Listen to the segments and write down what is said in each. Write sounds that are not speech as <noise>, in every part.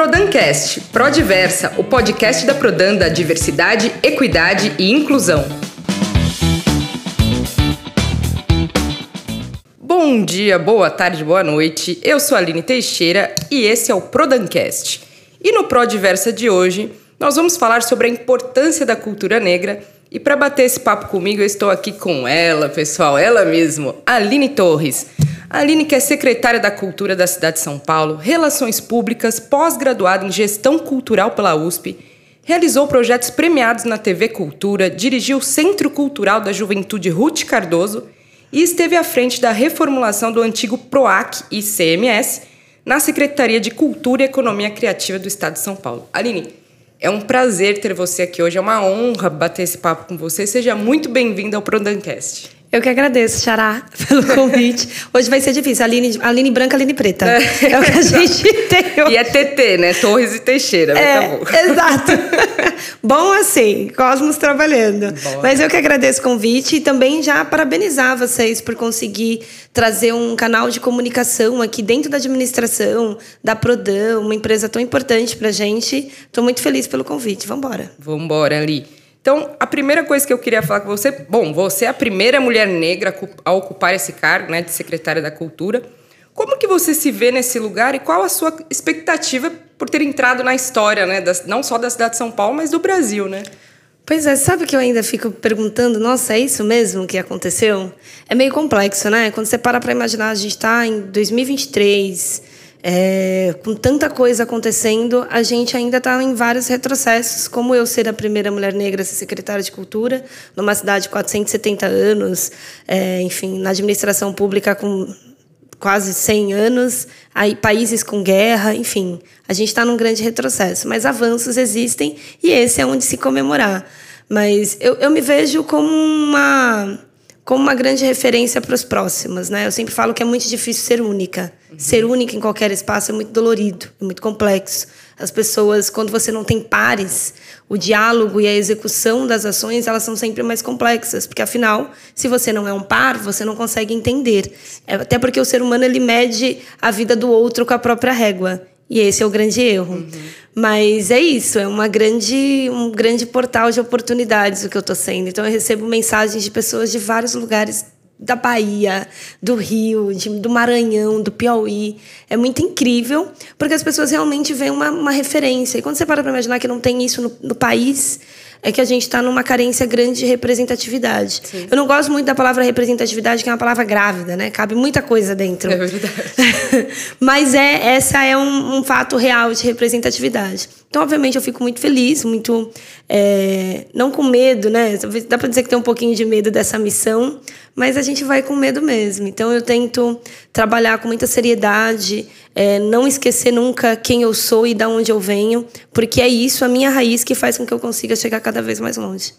Prodancast, Prodiversa, o podcast da Prodan da diversidade, equidade e inclusão. Bom dia, boa tarde, boa noite. Eu sou a Aline Teixeira e esse é o Prodancast. E no Prodiversa de hoje, nós vamos falar sobre a importância da cultura negra. E para bater esse papo comigo, eu estou aqui com ela, pessoal, ela mesmo, Aline Torres. A Aline, que é secretária da Cultura da cidade de São Paulo, Relações Públicas, pós-graduada em Gestão Cultural pela USP, realizou projetos premiados na TV Cultura, dirigiu o Centro Cultural da Juventude Ruth Cardoso e esteve à frente da reformulação do antigo PROAC e CMS na Secretaria de Cultura e Economia Criativa do Estado de São Paulo. Aline, é um prazer ter você aqui hoje, é uma honra bater esse papo com você. Seja muito bem-vinda ao Prodancast. Eu que agradeço, Xará, <laughs> pelo convite. Hoje vai ser difícil. Aline, Aline branca, Aline preta. É, é o que a gente <laughs> tem. E é TT, né? Torres e Teixeira. É, tá bom. <laughs> Exato. bom assim, Cosmos trabalhando. Bom. Mas eu que agradeço o convite e também já parabenizar vocês por conseguir trazer um canal de comunicação aqui dentro da administração, da Prodan, uma empresa tão importante pra gente. Estou muito feliz pelo convite. Vamos embora. Vamos embora, Ali. Então, a primeira coisa que eu queria falar com você, bom, você é a primeira mulher negra a ocupar esse cargo, né, de secretária da Cultura. Como que você se vê nesse lugar e qual a sua expectativa por ter entrado na história, né, das, não só da cidade de São Paulo, mas do Brasil, né? Pois é, sabe que eu ainda fico perguntando, nossa, é isso mesmo que aconteceu? É meio complexo, né? Quando você para para imaginar, a gente está em 2023, é, com tanta coisa acontecendo, a gente ainda está em vários retrocessos, como eu ser a primeira mulher negra a ser secretária de Cultura, numa cidade de 470 anos, é, enfim, na administração pública com quase 100 anos, aí países com guerra, enfim, a gente está num grande retrocesso. Mas avanços existem e esse é onde se comemorar. Mas eu, eu me vejo como uma como uma grande referência para os próximos, né? Eu sempre falo que é muito difícil ser única. Uhum. Ser única em qualquer espaço é muito dolorido, é muito complexo. As pessoas, quando você não tem pares, o diálogo e a execução das ações, elas são sempre mais complexas, porque afinal, se você não é um par, você não consegue entender. É, até porque o ser humano ele mede a vida do outro com a própria régua. E esse é o grande erro. Uhum. Mas é isso, é uma grande, um grande portal de oportunidades o que eu estou sendo. Então eu recebo mensagens de pessoas de vários lugares da Bahia, do Rio, de, do Maranhão, do Piauí. É muito incrível, porque as pessoas realmente veem uma, uma referência. E quando você para para imaginar que não tem isso no, no país, é que a gente está numa carência grande de representatividade. Sim. Eu não gosto muito da palavra representatividade, que é uma palavra grávida, né? Cabe muita coisa dentro. É verdade. <laughs> Mas é, essa é um, um fato real de representatividade. Então, obviamente, eu fico muito feliz, muito. É, não com medo, né? Dá para dizer que tem um pouquinho de medo dessa missão, mas a gente vai com medo mesmo. Então, eu tento trabalhar com muita seriedade, é, não esquecer nunca quem eu sou e de onde eu venho, porque é isso, a minha raiz, que faz com que eu consiga chegar cada vez mais longe.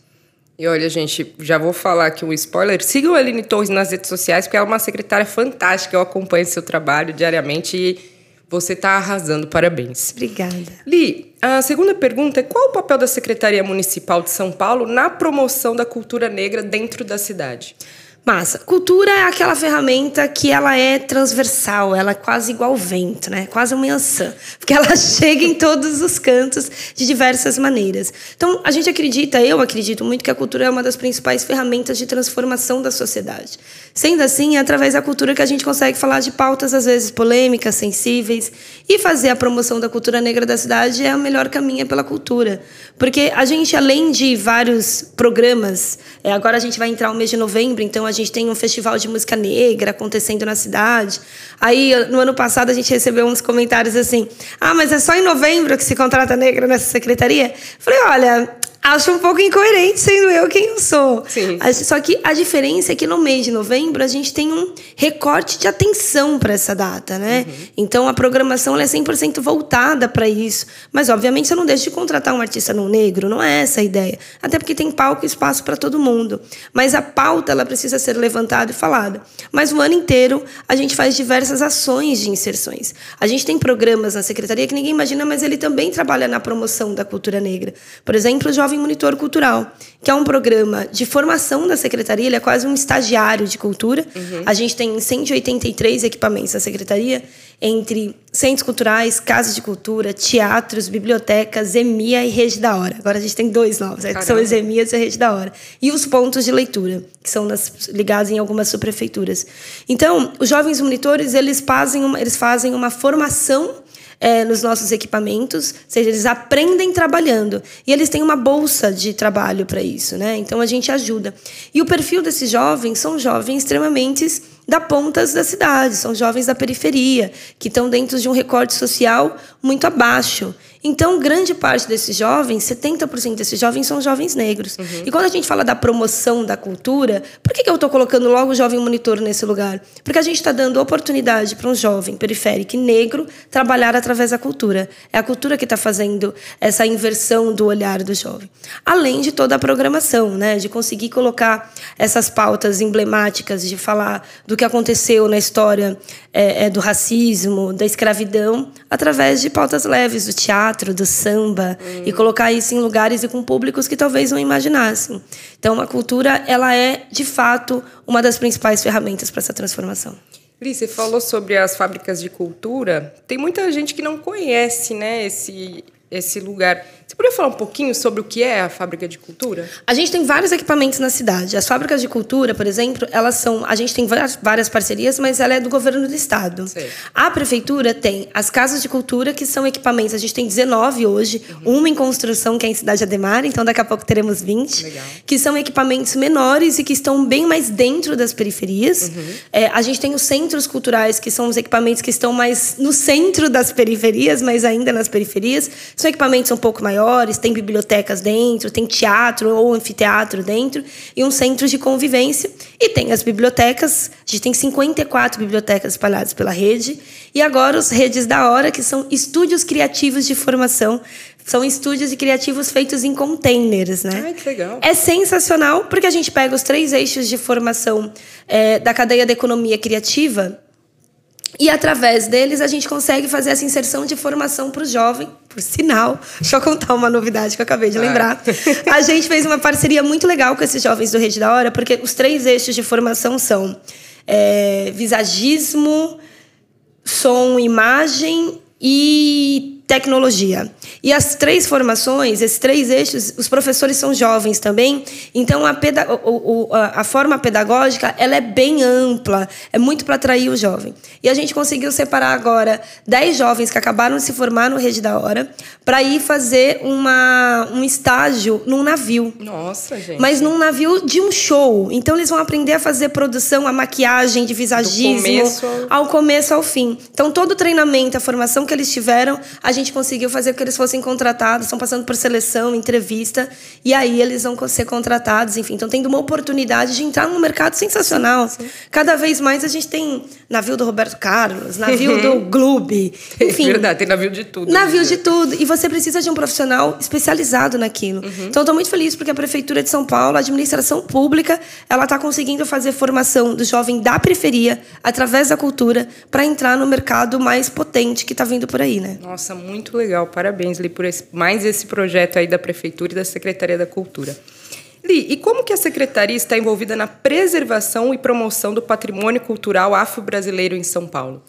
E olha, gente, já vou falar aqui um spoiler. Sigam a Aline Torres nas redes sociais, porque ela é uma secretária fantástica. Eu acompanho seu trabalho diariamente e você está arrasando. Parabéns. Obrigada. Li, a segunda pergunta é: qual o papel da Secretaria Municipal de São Paulo na promoção da cultura negra dentro da cidade? Massa. Cultura é aquela ferramenta que ela é transversal, ela é quase igual vento, né? Quase uma ançã, porque ela <laughs> chega em todos os cantos de diversas maneiras. Então, a gente acredita, eu acredito muito que a cultura é uma das principais ferramentas de transformação da sociedade. Sendo assim, é através da cultura que a gente consegue falar de pautas às vezes polêmicas, sensíveis, e fazer a promoção da cultura negra da cidade é o melhor caminho pela cultura. Porque a gente, além de vários programas, é, agora a gente vai entrar o mês de novembro, então a gente tem um festival de música negra acontecendo na cidade. Aí, no ano passado, a gente recebeu uns comentários assim: ah, mas é só em novembro que se contrata negra nessa secretaria? Falei, olha, acho um pouco incoerente sendo eu quem eu sou. Sim. Só que a diferença é que no mês de novembro a gente tem um recorte de atenção para essa data, né? Uhum. Então a programação é 100% voltada para isso. Mas obviamente você não deixa de contratar um artista não negro, não é essa a ideia. Até porque tem palco e espaço para todo mundo. Mas a pauta ela precisa ser levantada e falada. Mas o ano inteiro a gente faz diversas ações de inserções. A gente tem programas na secretaria que ninguém imagina, mas ele também trabalha na promoção da cultura negra. Por exemplo, o Jovem Jovem Monitor Cultural, que é um programa de formação da secretaria, ele é quase um estagiário de cultura. Uhum. A gente tem 183 equipamentos da secretaria, entre centros culturais, casas de cultura, teatros, bibliotecas, EMIA e Rede da Hora. Agora a gente tem dois novos, que são as EMIAs e a Rede da Hora. E os pontos de leitura, que são nas, ligados em algumas subprefeituras. Então, os jovens monitores, eles fazem uma, eles fazem uma formação é, nos nossos equipamentos, ou seja, eles aprendem trabalhando. E eles têm uma bolsa de trabalho para isso, né? Então a gente ajuda. E o perfil desses jovens são jovens extremamente da pontas da cidade, são jovens da periferia, que estão dentro de um recorte social muito abaixo. Então, grande parte desses jovens, 70% desses jovens são jovens negros. Uhum. E quando a gente fala da promoção da cultura, por que, que eu estou colocando logo o jovem monitor nesse lugar? Porque a gente está dando oportunidade para um jovem periférico negro trabalhar através da cultura. É a cultura que está fazendo essa inversão do olhar do jovem. Além de toda a programação, né? de conseguir colocar essas pautas emblemáticas, de falar do que aconteceu na história é, é, do racismo, da escravidão, através de pautas leves, do teatro, do samba, hum. e colocar isso em lugares e com públicos que talvez não imaginassem. Então, a cultura, ela é, de fato, uma das principais ferramentas para essa transformação. Li, você falou sobre as fábricas de cultura. Tem muita gente que não conhece né, esse, esse lugar. Poderia falar um pouquinho sobre o que é a fábrica de cultura? A gente tem vários equipamentos na cidade. As fábricas de cultura, por exemplo, elas são. A gente tem várias parcerias, mas ela é do governo do estado. A prefeitura tem as casas de cultura, que são equipamentos. A gente tem 19 hoje, uhum. uma em construção, que é em Cidade Ademar, então daqui a pouco teremos 20. Legal. Que são equipamentos menores e que estão bem mais dentro das periferias. Uhum. É, a gente tem os centros culturais, que são os equipamentos que estão mais no centro das periferias, mas ainda nas periferias. São equipamentos um pouco maiores maiores, tem bibliotecas dentro, tem teatro ou anfiteatro dentro e um centro de convivência. E tem as bibliotecas, a gente tem 54 bibliotecas espalhadas pela rede. E agora os Redes da Hora, que são estúdios criativos de formação. São estúdios e criativos feitos em containers, né? Ai, que legal. É sensacional, porque a gente pega os três eixos de formação é, da cadeia da economia criativa e através deles a gente consegue fazer essa inserção de formação para o jovem. Por sinal, <laughs> deixa eu contar uma novidade que eu acabei de ah. lembrar. A <laughs> gente fez uma parceria muito legal com esses jovens do Rede da Hora, porque os três eixos de formação são é, visagismo, som, imagem e tecnologia. E as três formações, esses três eixos, os professores são jovens também, então a, a, a forma pedagógica ela é bem ampla, é muito para atrair o jovem. E a gente conseguiu separar agora dez jovens que acabaram de se formar no Rede da Hora para ir fazer uma, um estágio num navio. Nossa, gente. Mas num navio de um show. Então eles vão aprender a fazer produção, a maquiagem de visagismo, começo ao... ao começo ao fim. Então todo o treinamento, a formação que eles tiveram, a gente gente conseguiu fazer com que eles fossem contratados, estão passando por seleção, entrevista, e aí eles vão ser contratados, enfim. Então, tendo uma oportunidade de entrar num mercado sensacional. Sim, sim. Cada vez mais a gente tem navio do Roberto Carlos, navio do <laughs> Gloob, enfim. É verdade, tem navio de tudo. Navio de tudo. E você precisa de um profissional especializado naquilo. Uhum. Então, estou muito feliz porque a Prefeitura de São Paulo, a administração pública, ela está conseguindo fazer formação do jovem da periferia, através da cultura, para entrar no mercado mais potente que está vindo por aí, né? Nossa, muito legal. Parabéns, Li, por esse, mais esse projeto aí da Prefeitura e da Secretaria da Cultura. Li, e como que a Secretaria está envolvida na preservação e promoção do patrimônio cultural afro-brasileiro em São Paulo?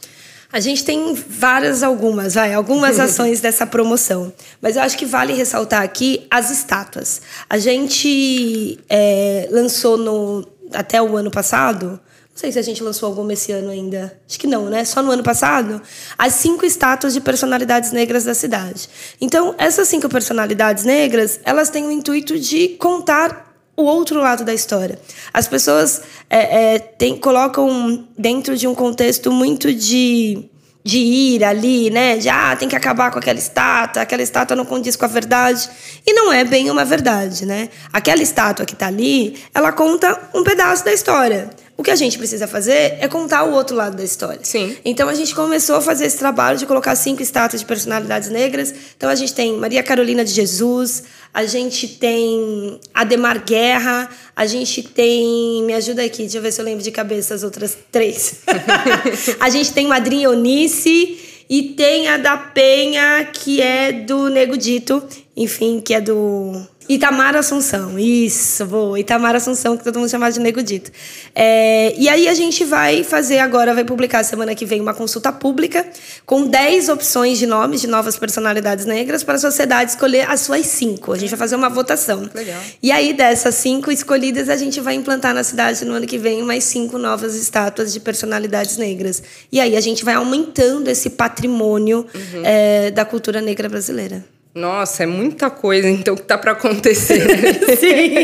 A gente tem várias, algumas, vai, algumas <laughs> ações dessa promoção. Mas eu acho que vale ressaltar aqui as estátuas. A gente é, lançou no, até o ano passado não sei se a gente lançou alguma esse ano ainda. Acho que não, né? Só no ano passado. As cinco estátuas de personalidades negras da cidade. Então, essas cinco personalidades negras, elas têm o intuito de contar o outro lado da história. As pessoas é, é, tem, colocam dentro de um contexto muito de de ir ali, né? De ah, tem que acabar com aquela estátua, aquela estátua não condiz com a verdade. E não é bem uma verdade, né? Aquela estátua que está ali, ela conta um pedaço da história. O que a gente precisa fazer é contar o outro lado da história. Sim. Então a gente começou a fazer esse trabalho de colocar cinco estátuas de personalidades negras. Então a gente tem Maria Carolina de Jesus, a gente tem Ademar Guerra, a gente tem. Me ajuda aqui, deixa eu ver se eu lembro de cabeça as outras três. <laughs> <laughs> a gente tem Madrinha Eunice e tem a da Penha, que é do Nego Dito, enfim, que é do Itamar Assunção, isso, vou. Itamar Assunção, que todo mundo chama de Nego Dito. É, e aí a gente vai fazer agora, vai publicar semana que vem uma consulta pública com 10 opções de nomes de novas personalidades negras para a sociedade escolher as suas cinco. A gente vai fazer uma votação. Legal. E aí, dessas cinco escolhidas, a gente vai implantar na cidade no ano que vem mais cinco novas estátuas de personalidades negras. E aí a gente vai aumentando esse patrimônio uhum. é, da cultura negra brasileira. Nossa, é muita coisa então que tá para acontecer. <laughs> Sim.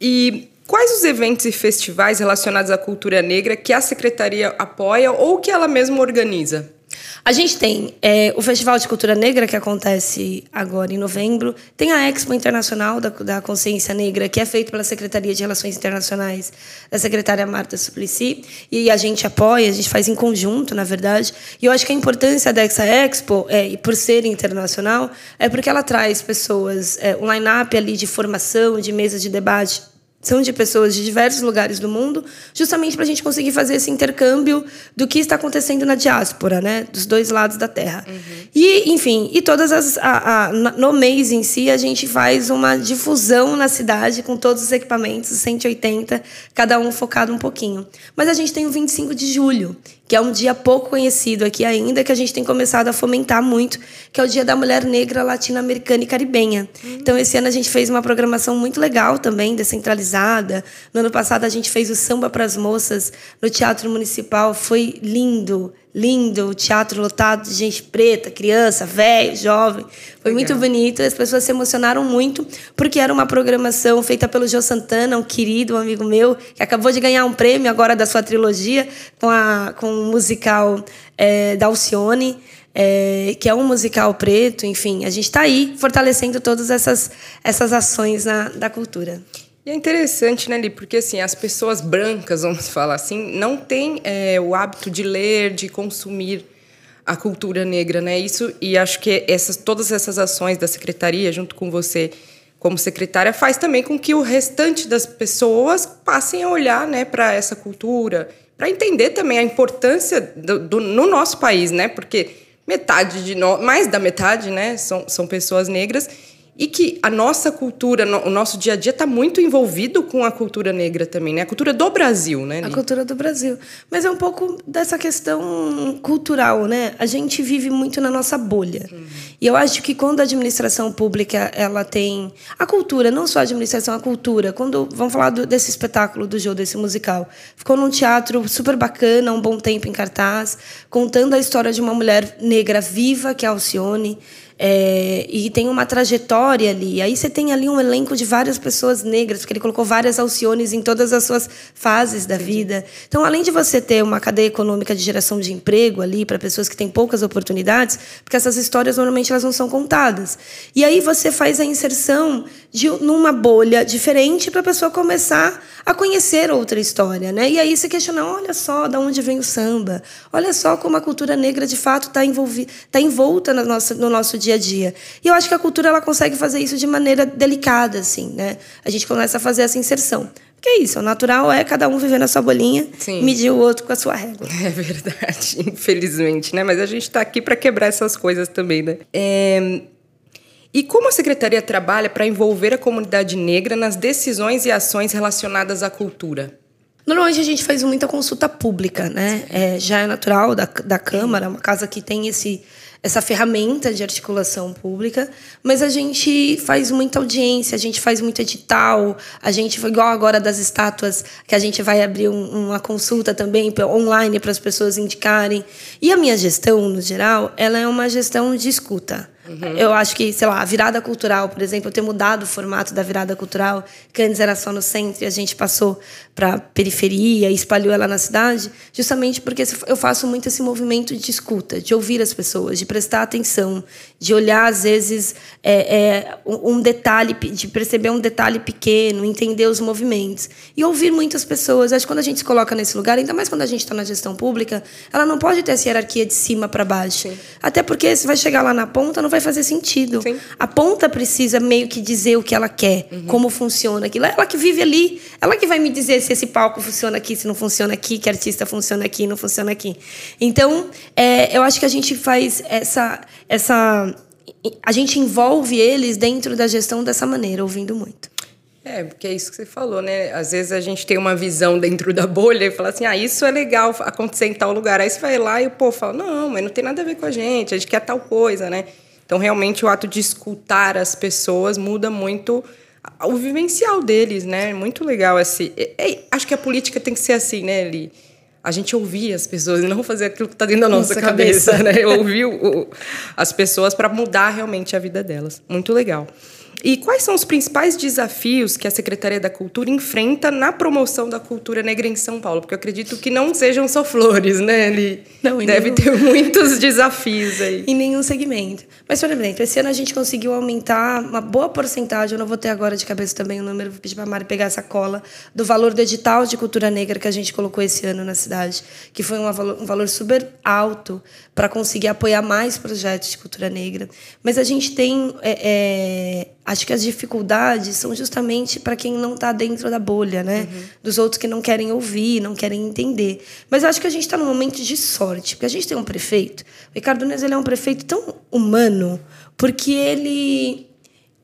e quais os eventos e festivais relacionados à cultura negra que a secretaria apoia ou que ela mesma organiza? A gente tem é, o Festival de Cultura Negra, que acontece agora em novembro. Tem a Expo Internacional da, da Consciência Negra, que é feito pela Secretaria de Relações Internacionais da secretária Marta Suplicy. E a gente apoia, a gente faz em conjunto, na verdade. E eu acho que a importância dessa Expo, é, por ser internacional, é porque ela traz pessoas, é, um line-up ali de formação, de mesas de debate são de pessoas de diversos lugares do mundo, justamente para a gente conseguir fazer esse intercâmbio do que está acontecendo na diáspora, né, dos dois lados da Terra. Uhum. E, enfim, e todas as a, a, no mês em si a gente faz uma difusão na cidade com todos os equipamentos, 180, cada um focado um pouquinho. Mas a gente tem o 25 de julho, que é um dia pouco conhecido aqui ainda, que a gente tem começado a fomentar muito, que é o Dia da Mulher Negra Latino-Americana e Caribenha. Uhum. Então, esse ano a gente fez uma programação muito legal também, descentralizada. No ano passado, a gente fez o Samba para as Moças no Teatro Municipal. Foi lindo, lindo, o teatro lotado de gente preta, criança, velho, jovem. Foi Legal. muito bonito, as pessoas se emocionaram muito, porque era uma programação feita pelo Jô Santana, um querido um amigo meu, que acabou de ganhar um prêmio agora da sua trilogia, com, a, com o musical é, da Alcione. É, que é um musical preto, enfim, a gente está aí fortalecendo todas essas, essas ações na, da cultura. E é interessante, né, Li? Porque assim, as pessoas brancas, vamos falar assim, não têm é, o hábito de ler, de consumir a cultura negra, né? Isso e acho que essas, todas essas ações da secretaria, junto com você como secretária, faz também com que o restante das pessoas passem a olhar, né, para essa cultura, para entender também a importância do, do, no nosso país, né? Porque metade de nós, mais da metade, né, são, são pessoas negras e que a nossa cultura, o nosso dia a dia está muito envolvido com a cultura negra também, né? A cultura do Brasil, né? A cultura do Brasil. Mas é um pouco dessa questão cultural, né? A gente vive muito na nossa bolha. Uhum. E eu acho que quando a administração pública ela tem a cultura, não só a administração, a cultura. Quando vamos falar do, desse espetáculo do jogo desse musical, ficou num teatro super bacana, um bom tempo em cartaz, contando a história de uma mulher negra viva que é a Alcione é, e tem uma trajetória ali. Aí você tem ali um elenco de várias pessoas negras, porque ele colocou várias alciones em todas as suas fases da vida. Então, além de você ter uma cadeia econômica de geração de emprego ali para pessoas que têm poucas oportunidades, porque essas histórias normalmente elas não são contadas. E aí você faz a inserção de numa bolha diferente para a pessoa começar a conhecer outra história, né? E aí você questiona, olha só, da onde vem o samba? Olha só como a cultura negra de fato está envolvida, está envolta no nosso, no nosso dia a dia. E eu acho que a cultura ela consegue fazer isso de maneira delicada, assim, né? A gente começa a fazer essa inserção. Porque é isso, o natural é cada um vivendo a sua bolinha, Sim. medir o outro com a sua régua. <laughs> É verdade, infelizmente, né? Mas a gente está aqui para quebrar essas coisas também, né? É... E como a secretaria trabalha para envolver a comunidade negra nas decisões e ações relacionadas à cultura? Normalmente a gente faz muita consulta pública, né? É, já é natural da, da Câmara, uma casa que tem esse, essa ferramenta de articulação pública, mas a gente faz muita audiência, a gente faz muito edital, a gente, igual agora das estátuas, que a gente vai abrir um, uma consulta também online para as pessoas indicarem. E a minha gestão, no geral, ela é uma gestão de escuta. Uhum. Eu acho que, sei lá, a virada cultural, por exemplo, eu ter mudado o formato da virada cultural, que antes era só no centro e a gente passou para a periferia e espalhou ela na cidade, justamente porque eu faço muito esse movimento de escuta, de ouvir as pessoas, de prestar atenção, de olhar, às vezes, é, é, um detalhe, de perceber um detalhe pequeno, entender os movimentos. E ouvir muitas pessoas. Acho que quando a gente se coloca nesse lugar, ainda mais quando a gente está na gestão pública, ela não pode ter essa hierarquia de cima para baixo. Sim. Até porque se vai chegar lá na ponta, não vai fazer sentido. Sim. A ponta precisa meio que dizer o que ela quer, uhum. como funciona aquilo. Ela que vive ali, ela que vai me dizer se esse palco funciona aqui, se não funciona aqui, que artista funciona aqui, não funciona aqui. Então, é, eu acho que a gente faz essa, essa a gente envolve eles dentro da gestão dessa maneira, ouvindo muito. É, porque é isso que você falou, né? Às vezes a gente tem uma visão dentro da bolha e fala assim, ah, isso é legal acontecer em tal lugar. Aí você vai lá e o povo fala, não, mas não tem nada a ver com a gente, a gente quer tal coisa, né? Então, realmente, o ato de escutar as pessoas muda muito o vivencial deles, né? Muito legal esse. É, acho que a política tem que ser assim, né, Eli? A gente ouvir as pessoas e não fazer aquilo que está dentro da nossa, nossa cabeça, cabeça, né? Ouvir o, as pessoas para mudar realmente a vida delas. Muito legal. E quais são os principais desafios que a Secretaria da Cultura enfrenta na promoção da cultura negra em São Paulo? Porque eu acredito que não sejam só flores, né? Ele não, deve nenhum... ter <laughs> muitos desafios aí. Em nenhum segmento. Mas, por exemplo, esse ano a gente conseguiu aumentar uma boa porcentagem, eu não vou ter agora de cabeça também o número, vou pedir para a Mari pegar essa cola, do valor do edital de cultura negra que a gente colocou esse ano na cidade, que foi um valor, um valor super alto para conseguir apoiar mais projetos de cultura negra. Mas a gente tem. É, é, acho que as dificuldades são justamente para quem não está dentro da bolha, né? Uhum. Dos outros que não querem ouvir, não querem entender. Mas acho que a gente está num momento de sorte, porque a gente tem um prefeito. O Ricardo Nunes ele é um prefeito tão humano, porque ele,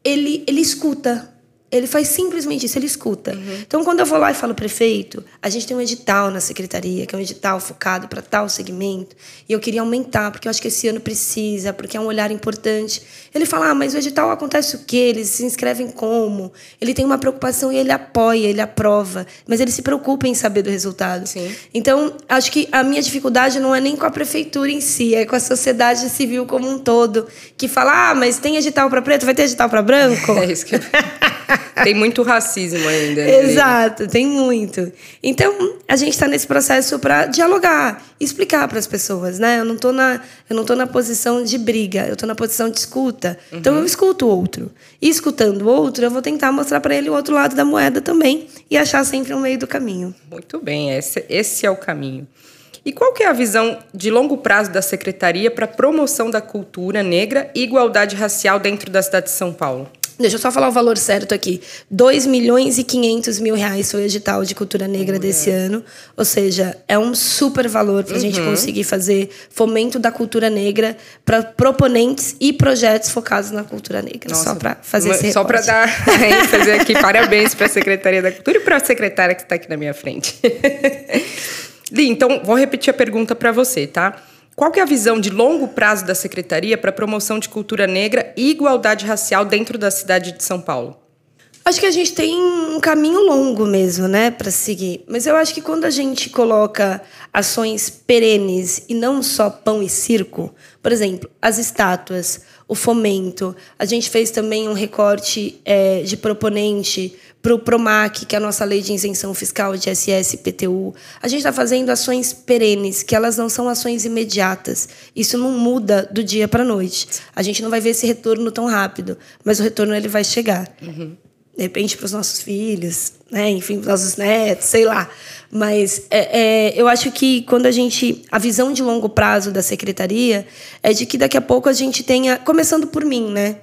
ele, ele escuta ele faz simplesmente isso, ele escuta. Uhum. Então, quando eu vou lá e falo, prefeito, a gente tem um edital na secretaria, que é um edital focado para tal segmento, e eu queria aumentar, porque eu acho que esse ano precisa, porque é um olhar importante. Ele fala, ah, mas o edital acontece o quê? Eles se inscrevem como? Ele tem uma preocupação e ele apoia, ele aprova, mas ele se preocupa em saber do resultado. Sim. Então, acho que a minha dificuldade não é nem com a prefeitura em si, é com a sociedade civil como um todo, que fala, ah, mas tem edital para preto, vai ter edital para branco? <laughs> É isso que eu... <laughs> tem muito racismo ainda. Né? Exato, tem muito. Então, a gente está nesse processo para dialogar, explicar para as pessoas, né? Eu não estou na, eu não tô na posição de briga, eu estou na posição de escuta. Uhum. Então, eu escuto o outro. E escutando o outro, eu vou tentar mostrar para ele o outro lado da moeda também e achar sempre um meio do caminho. Muito bem, esse, esse é o caminho. E qual que é a visão de longo prazo da secretaria para a promoção da cultura negra e igualdade racial dentro da cidade de São Paulo? Deixa eu só falar o valor certo aqui. 2 milhões e 500 mil reais foi o edital de cultura negra desse ano. Ou seja, é um super valor para a uhum. gente conseguir fazer fomento da cultura negra para proponentes e projetos focados na cultura negra. Nossa, só para fazer esse Só para dar <laughs> <laughs> fazer aqui parabéns para a Secretaria da Cultura e para a secretária que está aqui na minha frente. <laughs> Li, então vou repetir a pergunta para você, tá? Qual que é a visão de longo prazo da Secretaria para a promoção de cultura negra e igualdade racial dentro da cidade de São Paulo? Acho que a gente tem um caminho longo mesmo, né, para seguir. Mas eu acho que quando a gente coloca ações perenes e não só pão e circo, por exemplo, as estátuas, o fomento, a gente fez também um recorte é, de proponente para o PROMAC, que é a nossa lei de isenção fiscal de SS e PTU. A gente está fazendo ações perenes, que elas não são ações imediatas. Isso não muda do dia para a noite. A gente não vai ver esse retorno tão rápido, mas o retorno ele vai chegar. Uhum. De repente, para os nossos filhos, né? enfim, para os nossos netos, sei lá. Mas é, é, eu acho que quando a gente. A visão de longo prazo da secretaria é de que daqui a pouco a gente tenha. Começando por mim, né?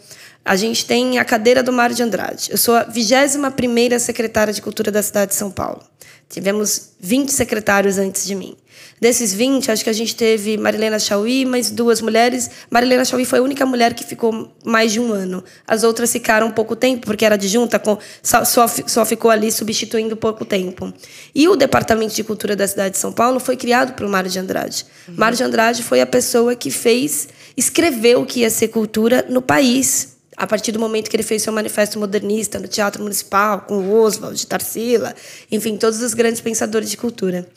A gente tem a cadeira do Mário de Andrade. Eu sou a 21ª secretária de Cultura da cidade de São Paulo. Tivemos 20 secretários antes de mim. Desses 20, acho que a gente teve Marilena Chauí, mais duas mulheres. Marilena Chauí foi a única mulher que ficou mais de um ano. As outras ficaram pouco tempo, porque era adjunta, com, só, só, só ficou ali substituindo pouco tempo. E o Departamento de Cultura da cidade de São Paulo foi criado pelo Mário de Andrade. Uhum. Mário de Andrade foi a pessoa que fez, escreveu o que ia ser cultura no país a partir do momento que ele fez seu manifesto modernista no Teatro Municipal, com o Oswald, Tarsila, enfim, todos os grandes pensadores de cultura.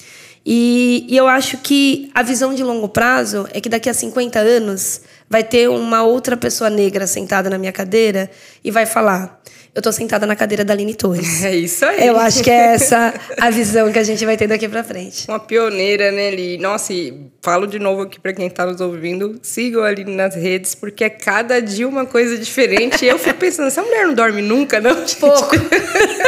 E, e, eu acho que a visão de longo prazo é que daqui a 50 anos vai ter uma outra pessoa negra sentada na minha cadeira e vai falar: eu estou sentada na cadeira da Aline Torres. <laughs> É isso aí. Eu acho que é essa a visão que a gente vai ter daqui para frente. Uma pioneira, né, Li? Nossa, e falo de novo aqui para quem está nos ouvindo, sigam a Aline nas redes, porque é cada dia uma coisa diferente. E eu fico pensando, essa mulher não dorme nunca, não? Pouco.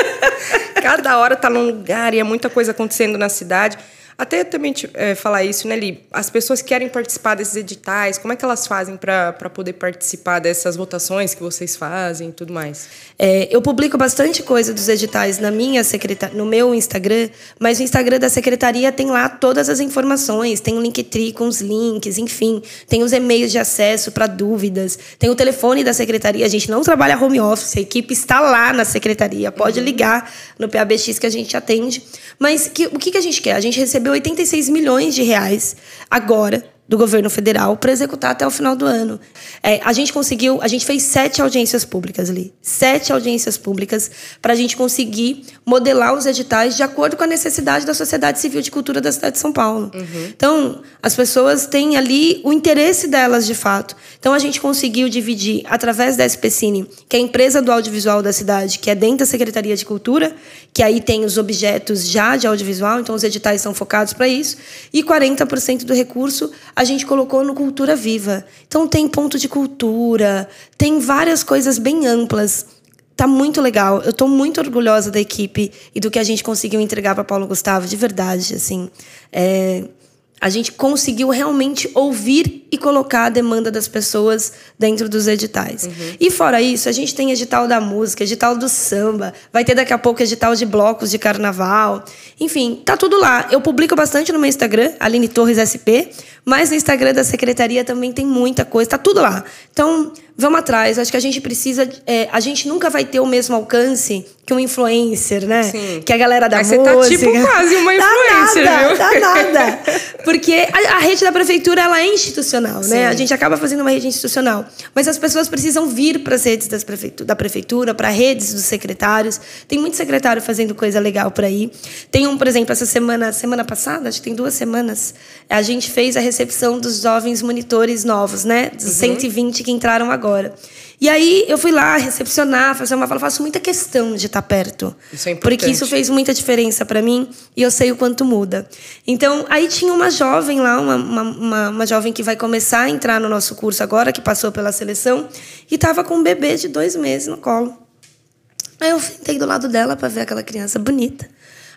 <laughs> cada hora está num lugar e é muita coisa acontecendo na cidade. Até também é, falar isso, né, Li? As pessoas querem participar desses editais, como é que elas fazem para poder participar dessas votações que vocês fazem e tudo mais? É, eu publico bastante coisa dos editais na minha secretaria, no meu Instagram, mas o Instagram da secretaria tem lá todas as informações, tem o um Linktree com os links, enfim, tem os e-mails de acesso para dúvidas, tem o telefone da secretaria. A gente não trabalha home office, a equipe está lá na secretaria, pode uhum. ligar no PABX que a gente atende. Mas que, o que, que a gente quer? A gente recebeu recebeu 86 milhões de reais agora do governo federal para executar até o final do ano. É, a gente conseguiu, a gente fez sete audiências públicas ali, sete audiências públicas para a gente conseguir modelar os editais de acordo com a necessidade da sociedade civil de cultura da cidade de São Paulo. Uhum. Então, as pessoas têm ali o interesse delas de fato. Então, a gente conseguiu dividir através da SPCine, que é a empresa do audiovisual da cidade, que é dentro da Secretaria de Cultura, que aí tem os objetos já de audiovisual, então os editais são focados para isso, e 40% do recurso a gente colocou no Cultura Viva. Então tem ponto de cultura, tem várias coisas bem amplas. Tá muito legal. Eu estou muito orgulhosa da equipe e do que a gente conseguiu entregar para Paulo Gustavo, de verdade, assim. É, a gente conseguiu realmente ouvir e colocar a demanda das pessoas dentro dos editais. Uhum. E fora isso, a gente tem edital da música, edital do samba, vai ter daqui a pouco edital de blocos de carnaval. Enfim, tá tudo lá. Eu publico bastante no meu Instagram, Aline Torres SP, mas no Instagram da secretaria também tem muita coisa, tá tudo lá. Então, vamos atrás. Acho que a gente precisa. É, a gente nunca vai ter o mesmo alcance que um influencer, né? Sim. Que a galera da Mas música. Você tá tipo quase uma <laughs> influencer, dá nada, viu? Dá nada. <laughs> Porque a, a, rede da prefeitura ela é institucional, Sim. né? A gente acaba fazendo uma rede institucional. Mas as pessoas precisam vir para as redes das prefeitura, da prefeitura, para redes dos secretários. Tem muito secretário fazendo coisa legal por aí. Tem um, por exemplo, essa semana, semana passada, acho que tem duas semanas, a gente fez a recepção dos jovens monitores novos, né? Dos uhum. 120 que entraram agora. E aí eu fui lá recepcionar, fazer uma fala, faço muita questão de estar perto. Isso é importante. Porque isso fez muita diferença para mim e eu sei o quanto muda. Então, aí tinha uma jovem lá, uma, uma, uma, jovem que vai começar a entrar no nosso curso agora, que passou pela seleção, e estava com um bebê de dois meses no colo. Aí eu sentei do lado dela para ver aquela criança bonita.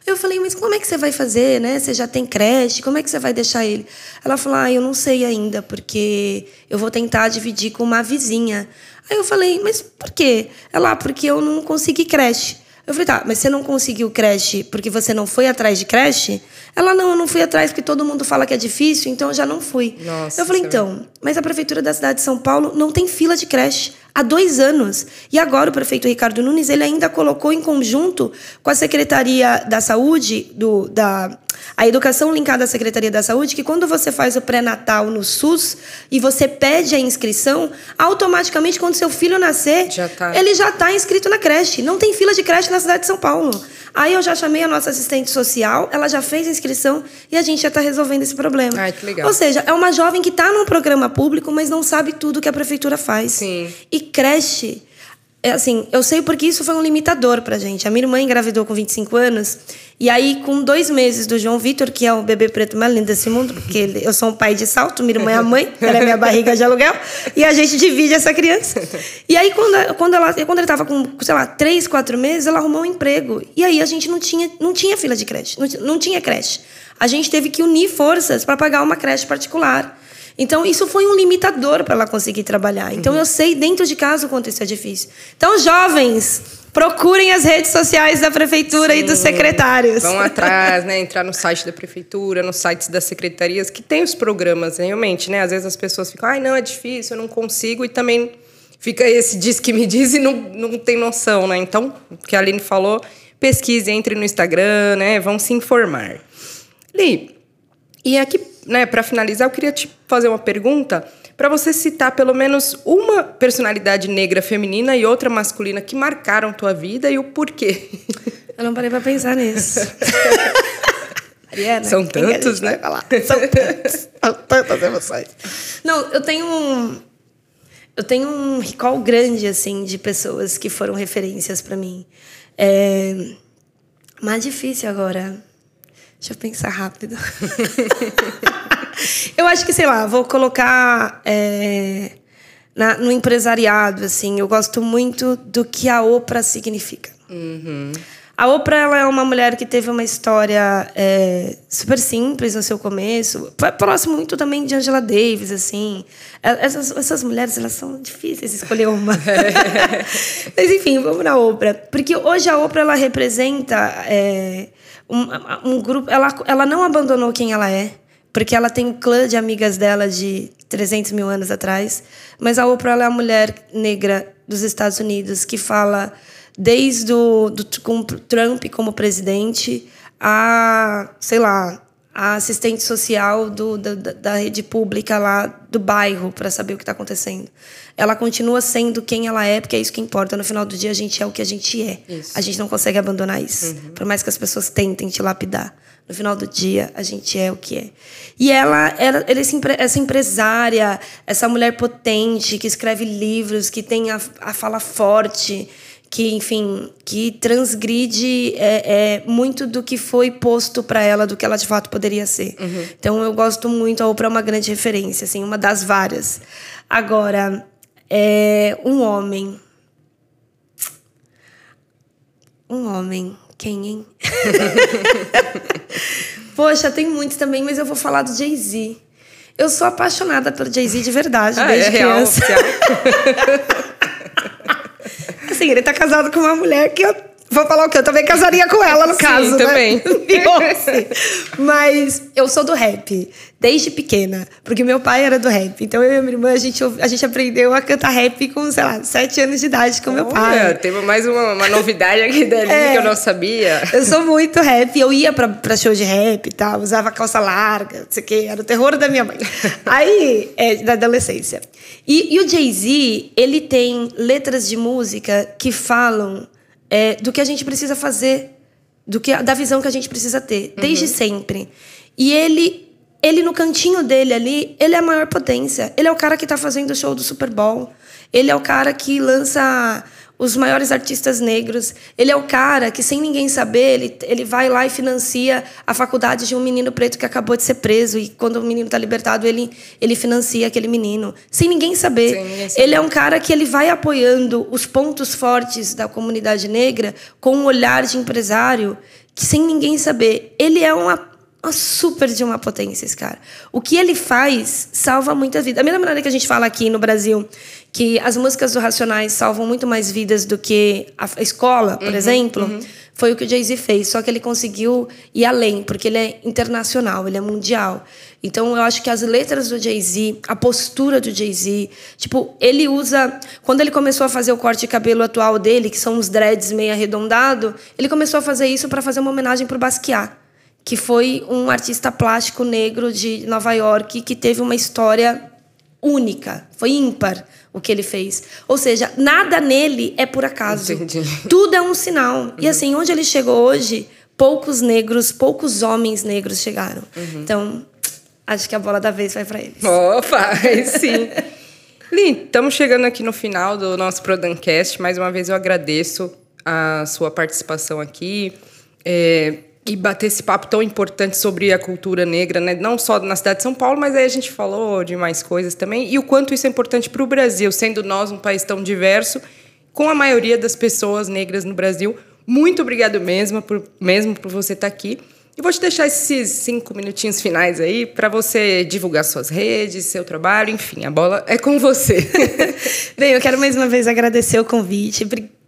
Eu falei, mas como é que você vai fazer, né? Você já tem creche, como é que você vai deixar ele? Ela falou, ah, eu não sei ainda, porque eu vou tentar dividir com uma vizinha. Aí eu falei, mas por quê? Ela, ah, porque eu não consegui creche. Eu falei, tá, mas você não conseguiu creche porque você não foi atrás de creche? Ela, não, eu não fui atrás porque todo mundo fala que é difícil, então eu já não fui. Nossa, eu falei, então, mas a prefeitura da cidade de São Paulo não tem fila de creche há dois anos. E agora o prefeito Ricardo Nunes ele ainda colocou em conjunto com a Secretaria da Saúde, do, da a educação linkada à Secretaria da Saúde, que quando você faz o pré-natal no SUS e você pede a inscrição, automaticamente quando seu filho nascer, já tá. ele já está inscrito na creche. Não tem fila de creche na cidade de São Paulo. Aí eu já chamei a nossa assistente social, ela já fez a inscrição e a gente já está resolvendo esse problema. Ai, que legal. Ou seja, é uma jovem que está num programa público, mas não sabe tudo que a prefeitura faz. Sim. E creche é assim, eu sei porque isso foi um limitador pra gente. A minha irmã engravidou com 25 anos, e aí, com dois meses do João Vitor, que é o bebê preto mais lindo desse mundo, porque eu sou um pai de salto, minha irmã é a mãe, <laughs> ela é minha barriga de aluguel, e a gente divide essa criança. E aí, quando, quando, ela, quando ele estava com, sei lá, três, quatro meses, ela arrumou um emprego. E aí a gente não tinha, não tinha fila de creche, não, não tinha creche. A gente teve que unir forças para pagar uma creche particular. Então, isso foi um limitador para ela conseguir trabalhar. Então, uhum. eu sei dentro de casa o quanto isso é difícil. Então, jovens, procurem as redes sociais da prefeitura Sim, e dos secretários. Vão <laughs> atrás, né? Entrar no site da prefeitura, nos sites das secretarias, que tem os programas, realmente, né? Às vezes as pessoas ficam, ai, não, é difícil, eu não consigo, e também fica esse diz que me diz e não, não tem noção, né? Então, o que a Aline falou, pesquise, entre no Instagram, né? Vão se informar. Li, e aqui, né, para finalizar, eu queria te fazer uma pergunta para você citar pelo menos uma personalidade negra feminina e outra masculina que marcaram tua vida e o porquê. <laughs> Eu não parei para pensar nisso. <laughs> Mariana, São tantos, né? São <laughs> tantos. São tantas emoções. Não, eu tenho um eu tenho um recall grande assim de pessoas que foram referências para mim. É mais difícil agora. Deixa eu pensar rápido. <laughs> eu acho que, sei lá, vou colocar é, na, no empresariado, assim. Eu gosto muito do que a Oprah significa. Uhum. A Oprah ela é uma mulher que teve uma história é, super simples no seu começo. Foi próximo muito também de Angela Davis, assim. Essas, essas mulheres, elas são difíceis escolher uma. <laughs> Mas, enfim, vamos na Oprah. Porque hoje a Oprah, ela representa é, um, um grupo... Ela, ela não abandonou quem ela é. Porque ela tem um clã de amigas dela de 300 mil anos atrás. Mas a Oprah é a mulher negra dos Estados Unidos que fala desde o do, com Trump como presidente a, sei lá, a assistente social do, da, da rede pública lá do bairro para saber o que está acontecendo. Ela continua sendo quem ela é, porque é isso que importa. No final do dia, a gente é o que a gente é. Isso. A gente não consegue abandonar isso. Uhum. Por mais que as pessoas tentem te lapidar. No final do dia, a gente é o que é. E ela, ela, ela essa empresária, essa mulher potente, que escreve livros, que tem a, a fala forte, que, enfim, que transgride é, é, muito do que foi posto para ela, do que ela de fato poderia ser. Uhum. Então eu gosto muito, a Oprah é uma grande referência, assim, uma das várias. Agora, é um homem. Um homem. Quem, hein? <laughs> Poxa, tem muitos também, mas eu vou falar do Jay-Z. Eu sou apaixonada pelo Jay-Z de verdade, ah, desde é criança. Real, <laughs> assim, ele tá casado com uma mulher que eu Vou falar o que? Eu também casaria com ela, no Sim, caso. Né? também. <laughs> Né? Mas eu sou do rap, desde pequena. Porque meu pai era do rap. Então eu e minha irmã, a gente, a gente aprendeu a cantar rap com, sei lá, sete anos de idade com Olha, meu pai. Teve mais uma, uma novidade aqui dali é, que eu não sabia. Eu sou muito rap. Eu ia pra, pra show de rap e tal, usava calça larga, não sei o quê. Era o terror da minha mãe. <laughs> Aí, é, da adolescência. E, e o Jay-Z, ele tem letras de música que falam é, do que a gente precisa fazer, do que da visão que a gente precisa ter, desde uhum. sempre. E ele, ele no cantinho dele ali, ele é a maior potência. Ele é o cara que está fazendo o show do Super Bowl. Ele é o cara que lança os maiores artistas negros. Ele é o cara que, sem ninguém saber, ele, ele vai lá e financia a faculdade de um menino preto que acabou de ser preso. E quando o menino está libertado, ele, ele financia aquele menino. Sem ninguém saber. Sem ninguém saber. Ele é um cara que ele vai apoiando os pontos fortes da comunidade negra com um olhar de empresário que, sem ninguém saber, ele é uma uma super de uma potência esse cara. O que ele faz salva muita vida. A mesma maneira que a gente fala aqui no Brasil que as músicas do Racionais salvam muito mais vidas do que a escola, por uhum, exemplo, uhum. foi o que o Jay-Z fez. Só que ele conseguiu ir além, porque ele é internacional, ele é mundial. Então eu acho que as letras do Jay-Z, a postura do Jay-Z, tipo, ele usa. Quando ele começou a fazer o corte de cabelo atual dele, que são uns dreads meio arredondado, ele começou a fazer isso para fazer uma homenagem para o Basquiat que foi um artista plástico negro de Nova York que teve uma história única, foi ímpar o que ele fez. Ou seja, nada nele é por acaso. Entendi. Tudo é um sinal. Uhum. E assim, onde ele chegou hoje, poucos negros, poucos homens negros chegaram. Uhum. Então, acho que a bola da vez vai para eles. Opa, sim. <laughs> Lin, estamos chegando aqui no final do nosso Prodancast. Mais uma vez eu agradeço a sua participação aqui. É, e bater esse papo tão importante sobre a cultura negra, né? não só na cidade de São Paulo, mas aí a gente falou de mais coisas também, e o quanto isso é importante para o Brasil, sendo nós um país tão diverso, com a maioria das pessoas negras no Brasil. Muito obrigado mesmo por, mesmo por você estar aqui. E vou te deixar esses cinco minutinhos finais aí para você divulgar suas redes, seu trabalho, enfim, a bola é com você. <laughs> Bem, eu quero mais uma vez agradecer o convite obrigada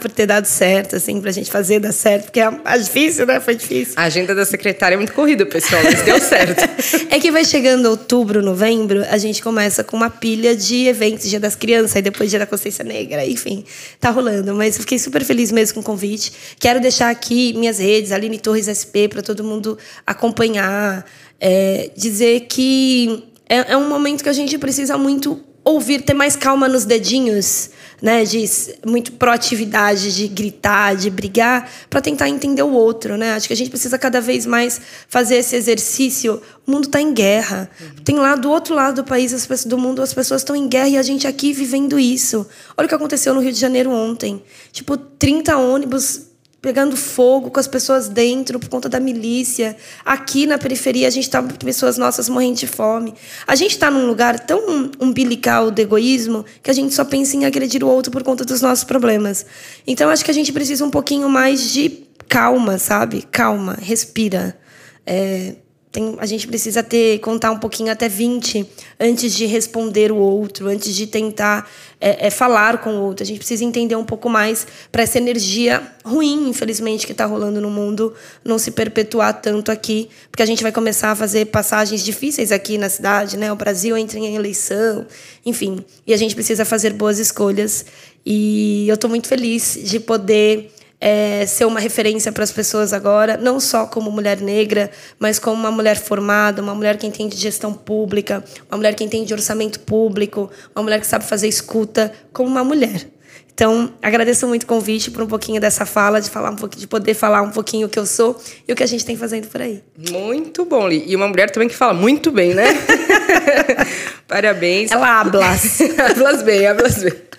por ter dado certo, assim, pra gente fazer dar certo, porque é, é difícil, né? Foi difícil. A agenda da secretária é muito corrida, pessoal, mas deu certo. <laughs> é que vai chegando outubro, novembro, a gente começa com uma pilha de eventos, Dia das Crianças, e depois Dia da Consciência Negra, enfim, tá rolando. Mas eu fiquei super feliz mesmo com o convite. Quero deixar aqui minhas redes, Aline Torres SP, para todo mundo acompanhar, é, dizer que é, é um momento que a gente precisa muito ouvir, ter mais calma nos dedinhos, né, de muito proatividade, de gritar, de brigar, para tentar entender o outro, né? Acho que a gente precisa cada vez mais fazer esse exercício. O mundo está em guerra. Uhum. Tem lá do outro lado do país, as pessoas, do mundo, as pessoas estão em guerra e a gente aqui vivendo isso. Olha o que aconteceu no Rio de Janeiro ontem. Tipo, 30 ônibus pegando fogo com as pessoas dentro por conta da milícia. Aqui na periferia a gente está pessoas nossas morrendo de fome. A gente está num lugar tão umbilical do egoísmo que a gente só pensa em agredir o outro por conta dos nossos problemas. Então acho que a gente precisa um pouquinho mais de calma, sabe? Calma, respira. É, tem, a gente precisa ter contar um pouquinho até 20 antes de responder o outro, antes de tentar é, é, falar com o outro. A gente precisa entender um pouco mais para essa energia ruim, infelizmente, que está rolando no mundo não se perpetuar tanto aqui, porque a gente vai começar a fazer passagens difíceis aqui na cidade, né? O Brasil entra em eleição, enfim, e a gente precisa fazer boas escolhas. E eu estou muito feliz de poder é, ser uma referência para as pessoas agora, não só como mulher negra, mas como uma mulher formada, uma mulher que entende gestão pública, uma mulher que entende orçamento público, uma mulher que sabe fazer escuta, como uma mulher. Então, agradeço muito o convite por um pouquinho dessa fala, de falar um pouquinho, de poder falar um pouquinho o que eu sou e o que a gente tem fazendo por aí. Muito bom, Li. E uma mulher também que fala muito bem, né? <laughs> Parabéns. Ela hablas. <laughs> hablas bem, hablas bem.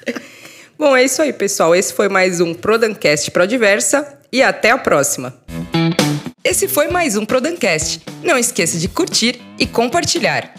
Bom, é isso aí, pessoal. Esse foi mais um Prodancast Prodiversa e até a próxima. Esse foi mais um Prodancast. Não esqueça de curtir e compartilhar.